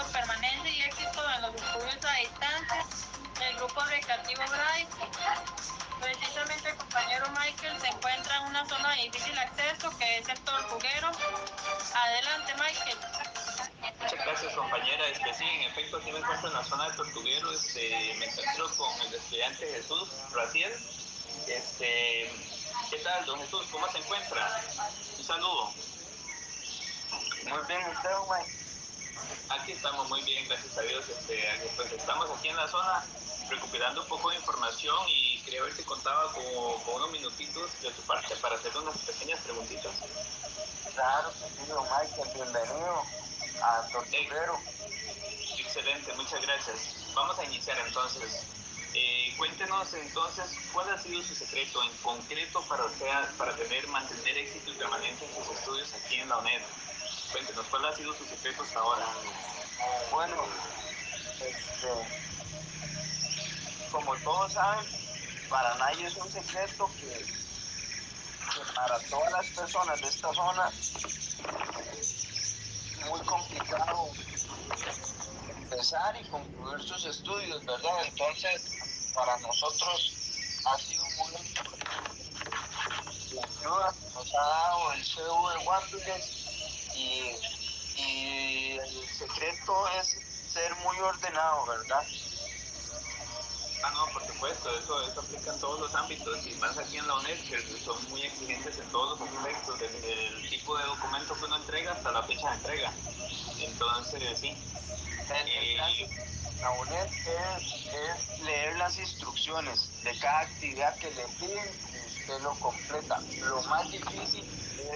permanente y éxito en los estudios a distancia del grupo recreativo Bray. Precisamente el compañero Michael se encuentra en una zona de difícil acceso que es el Tortuguero. Adelante Michael. Muchas gracias compañera, este, sí, en efecto aquí me encuentro en la zona de Tortuguero, este, me encuentro con el estudiante Jesús Raciel. Este, ¿Qué tal, don Jesús? ¿Cómo se encuentra? Un saludo. Muy bien, usted, Mike. Aquí estamos muy bien, gracias a Dios. Este, pues estamos aquí en la zona recuperando un poco de información y quería ver si contaba con, con unos minutitos de su parte para hacer unas pequeñas preguntitas. Claro que sí, don Michael, bienvenido a Tortuguero. Excelente, muchas gracias. Vamos a iniciar entonces. Eh, cuéntenos entonces cuál ha sido su secreto en concreto para, para tener, mantener éxito y permanencia en sus estudios aquí en la UNED. Cuéntenos cuál ha sido su secreto hasta ahora. Bueno, este, como todos saben, para nadie es un secreto que, para todas las personas de esta zona es muy complicado empezar y concluir sus estudios, ¿verdad? Entonces, para nosotros ha sido muy la ayuda que nos ha dado el CEU de Guapiles y, y el secreto es ser muy ordenado, ¿verdad? Ah, no, por supuesto, eso, eso aplica en todos los ámbitos y más aquí en la UNED que son muy exigentes en todos los aspectos, desde el tipo de documento que uno entrega hasta la fecha de entrega. Entonces, sí. Eh, la UNED es, es, leer las instrucciones de cada actividad que le piden usted lo completa. Lo más difícil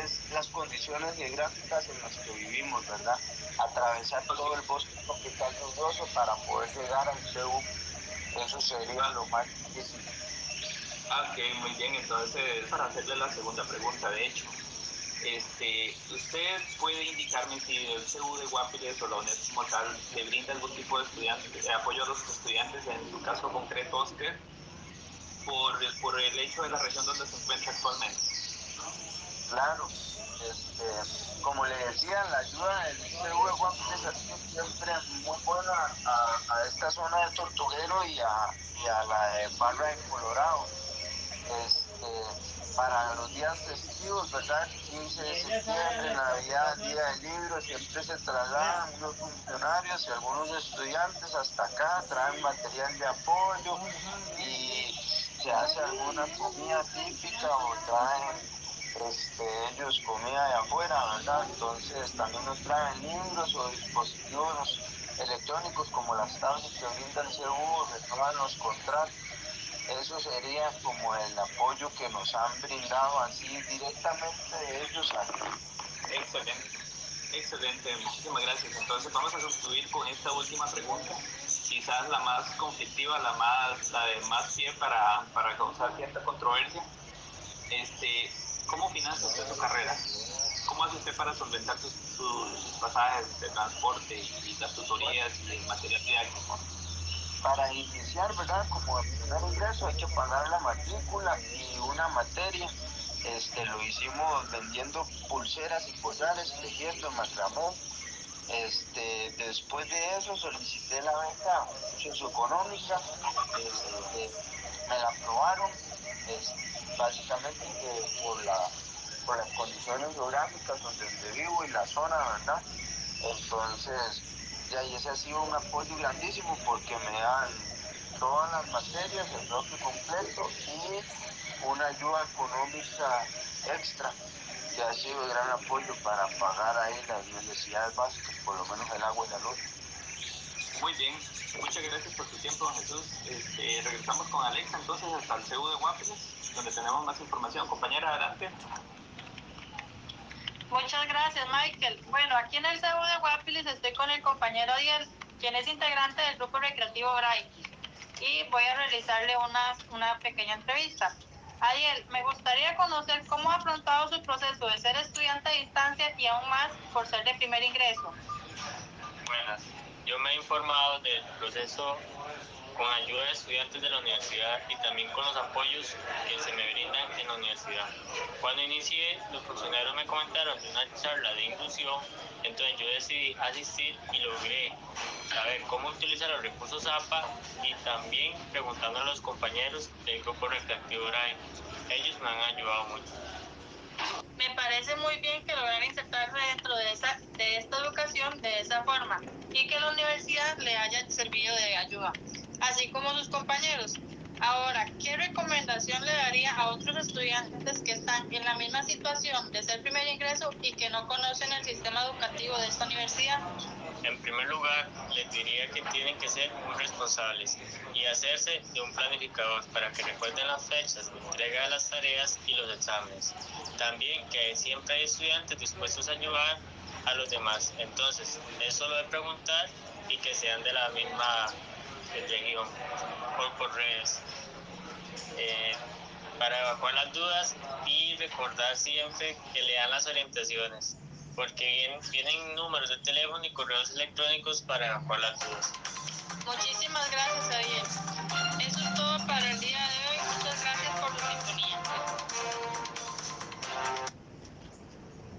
es las condiciones geográficas en las que vivimos, ¿verdad? Atravesar todo el bosque tropical lluvioso para poder llegar al CEU eso sería lo más difícil. Ah, ok, muy bien. Entonces, para hacerle la segunda pregunta, de hecho, este, ¿usted puede indicarme si el CU de Guapiles o la UNED como tal le brinda algún tipo de estudiante, apoyo a los estudiantes, en su caso concreto, Oscar, por, el hecho de la región donde se encuentra actualmente? Claro, este, como le decía, la ayuda del CU de sido siempre muy buena a, a, esta zona de Tortuguero y a, y a la de Barra de Colorado. Este, para los días festivos, ¿verdad? 15 de septiembre, Navidad, Día del Libro, siempre se trasladan unos funcionarios y algunos estudiantes hasta acá, traen material de apoyo y se hace alguna comida típica o traen este, ellos comida de afuera, ¿verdad? Entonces también nos traen libros o dispositivos electrónicos como las tablas que brinda el CEU, retoman los contratos. Eso sería como el apoyo que nos han brindado así directamente de ellos aquí. Excelente, excelente, muchísimas gracias. Entonces vamos a concluir con esta última pregunta, quizás la más conflictiva, la más, la de más pie para, para causar cierta controversia. Este, ¿Cómo financia usted su carrera? ¿Cómo hace usted para solventar sus, pasajes de transporte y las tutorías y el material didáctico? Para iniciar, ¿verdad? Como primer ingreso hay que pagar la matrícula y una materia. Este, lo hicimos vendiendo pulseras y collares, tejiendo macramé. Este, después de eso solicité la beca socioeconómica, este, me la aprobaron, básicamente por, por las condiciones geográficas donde vivo y la zona, ¿verdad? Entonces, ya, y ese ha sido un apoyo grandísimo porque me dan todas las materias, el bloque completo y una ayuda económica extra sido de gran apoyo para pagar ahí las necesidades básicas, por lo menos el agua y la luz. Muy bien, muchas gracias por tu tiempo, don Jesús. Este, regresamos con Alexa entonces hasta el CEU de Guapiles, donde tenemos más información. Compañera, adelante. Muchas gracias, Michael. Bueno, aquí en el CEU de Guapiles estoy con el compañero Adiel, quien es integrante del grupo recreativo Bray. Y voy a realizarle una, una pequeña entrevista. Adiel, me gustaría conocer cómo ha afrontado su proceso de ser estudiante a distancia y aún más por ser de primer ingreso. Buenas, yo me he informado del proceso con ayuda de estudiantes de la universidad y también con los apoyos que se me brindan en la universidad. Cuando inicié, los funcionarios me comentaron de una charla de inclusión, entonces yo decidí asistir y logré saber cómo utilizar los recursos APA y también preguntando a los compañeros del grupo recreativo RAI. Ellos me han ayudado mucho. Me parece muy bien que lograr insertarse dentro de, esa, de esta educación de esa forma y que la universidad le haya servido de ayuda, así como sus compañeros. Ahora, ¿qué recomendación le daría a otros estudiantes que están en la misma situación de ser primer ingreso y que no conocen el sistema educativo de esta universidad? En primer lugar, les diría que tienen que ser muy responsables y hacerse de un planificador para que recuerden las fechas de entrega de las tareas y los exámenes. También que siempre hay estudiantes dispuestos a ayudar a los demás. Entonces, es solo de preguntar y que sean de la misma región por, por redes. Eh, para evacuar las dudas y recordar siempre que lean las orientaciones, porque vienen, números de teléfono y correos electrónicos para evacuar las dudas. Muchísimas gracias, Ariel.